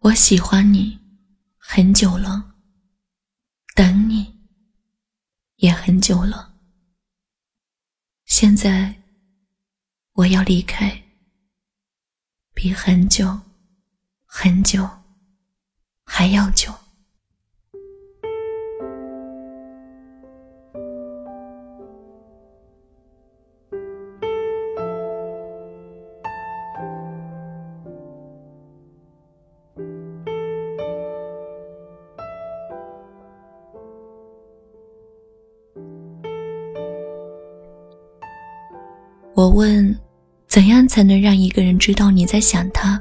我喜欢你很久了，等你也很久了。现在我要离开，比很久很久还要久。我问：“怎样才能让一个人知道你在想他？”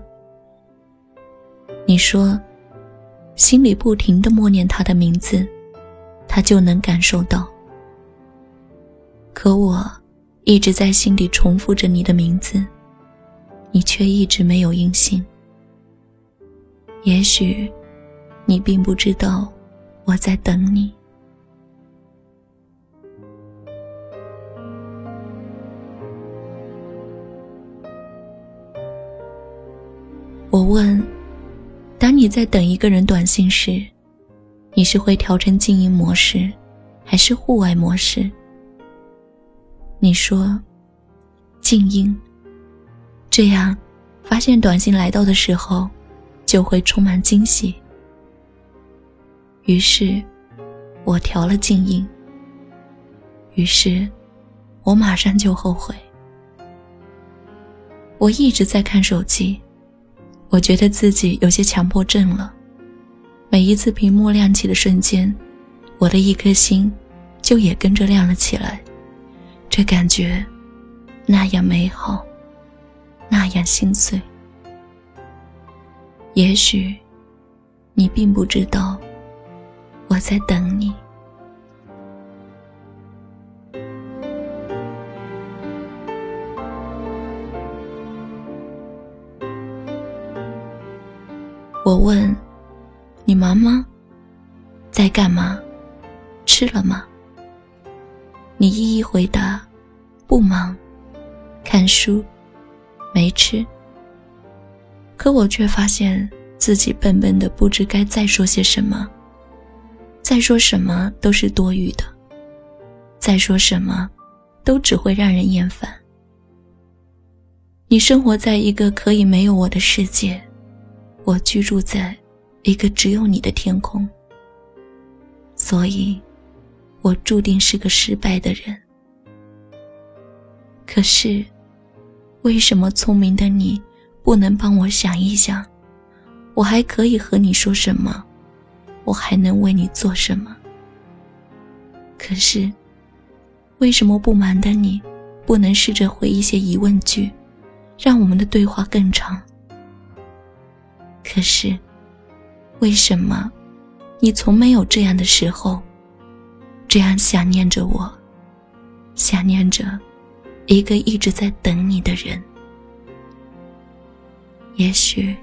你说：“心里不停的默念他的名字，他就能感受到。”可我一直在心里重复着你的名字，你却一直没有音信。也许，你并不知道我在等你。我问：当你在等一个人短信时，你是会调成静音模式，还是户外模式？你说：静音。这样，发现短信来到的时候，就会充满惊喜。于是，我调了静音。于是，我马上就后悔。我一直在看手机。我觉得自己有些强迫症了。每一次屏幕亮起的瞬间，我的一颗心就也跟着亮了起来。这感觉那样美好，那样心碎。也许你并不知道，我在等你。我问：“你忙吗？在干嘛？吃了吗？”你一一回答：“不忙，看书，没吃。”可我却发现自己笨笨的，不知该再说些什么。再说什么都是多余的，再说什么，都只会让人厌烦。你生活在一个可以没有我的世界。我居住在一个只有你的天空，所以，我注定是个失败的人。可是，为什么聪明的你不能帮我想一想，我还可以和你说什么，我还能为你做什么？可是，为什么不忙的你不能试着回一些疑问句，让我们的对话更长？可是，为什么你从没有这样的时候，这样想念着我，想念着一个一直在等你的人？也许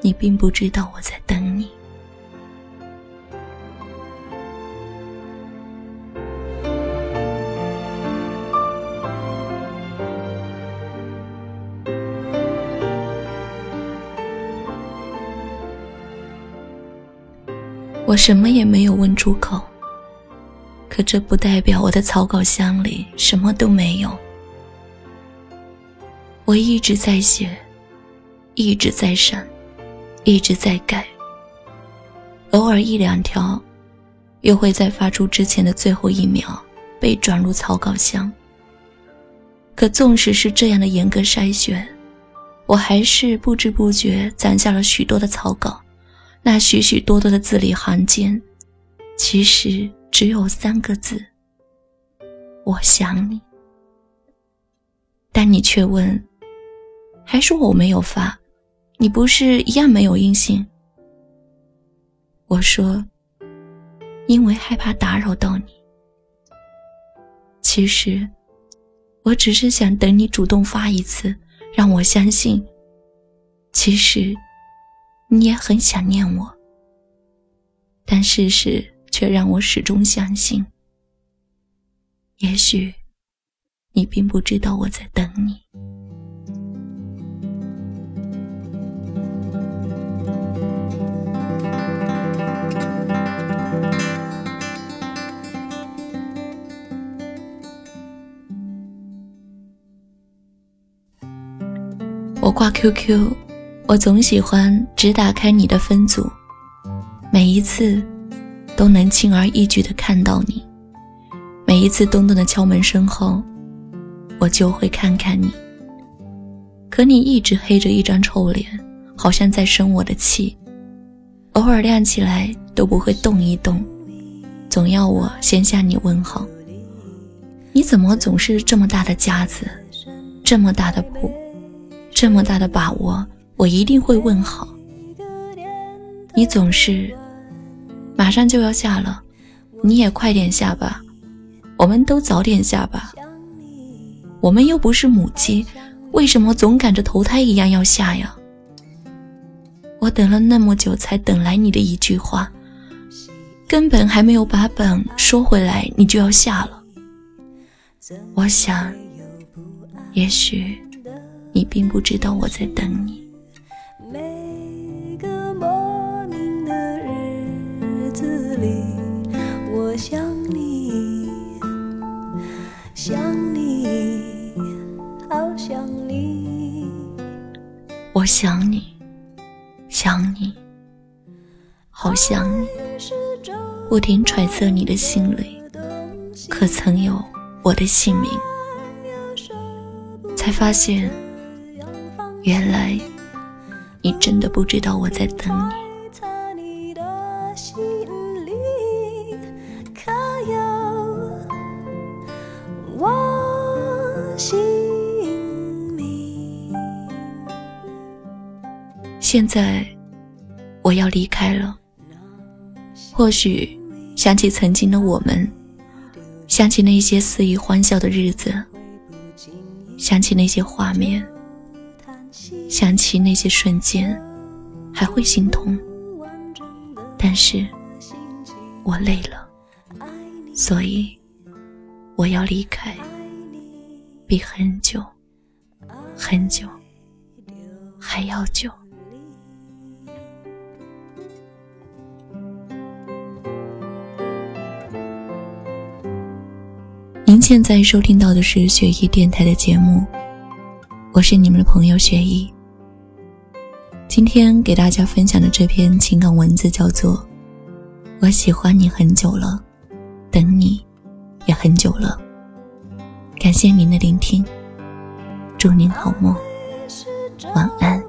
你并不知道我在等你。我什么也没有问出口，可这不代表我的草稿箱里什么都没有。我一直在写，一直在删，一直在改。偶尔一两条，又会在发出之前的最后一秒被转入草稿箱。可纵使是这样的严格筛选，我还是不知不觉攒下了许多的草稿。那许许多多的字里行间，其实只有三个字：“我想你。”但你却问，还说我没有发，你不是一样没有音信？我说，因为害怕打扰到你。其实，我只是想等你主动发一次，让我相信。其实。你也很想念我但事实却让我始终相信也许你并不知道我在等你。我挂 qq 我总喜欢只打开你的分组，每一次都能轻而易举的看到你。每一次咚咚的敲门声后，我就会看看你。可你一直黑着一张臭脸，好像在生我的气。偶尔亮起来都不会动一动，总要我先向你问好。你怎么总是这么大的架子，这么大的谱？这么大的把握，我一定会问好。你总是马上就要下了，你也快点下吧，我们都早点下吧。我们又不是母鸡，为什么总赶着投胎一样要下呀？我等了那么久，才等来你的一句话，根本还没有把本说回来，你就要下了。我想，也许。你并不知道我在等你。想你，想你，好想你。我想你，想你，好想你。不停揣测你的心里，可曾有我的姓名？才发现。原来，你真的不知道我在等你。现在我要离开了，或许想起曾经的我们，想起那些肆意欢笑的日子，想起那些画面。想起那些瞬间，还会心痛。但是，我累了，所以我要离开，比很久很久还要久。您现在收听到的是雪姨电台的节目。我是你们的朋友雪姨。今天给大家分享的这篇情感文字叫做《我喜欢你很久了，等你也很久了》。感谢您的聆听，祝您好梦，晚安。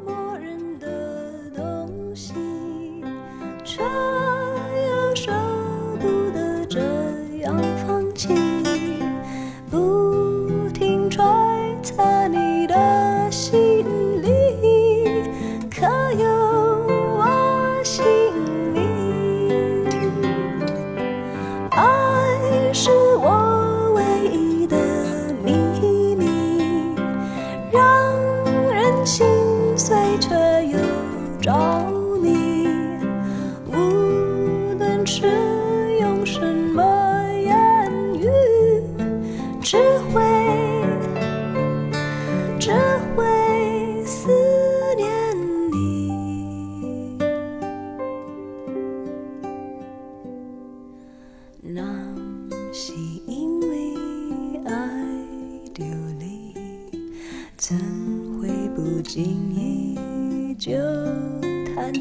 却又照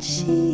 she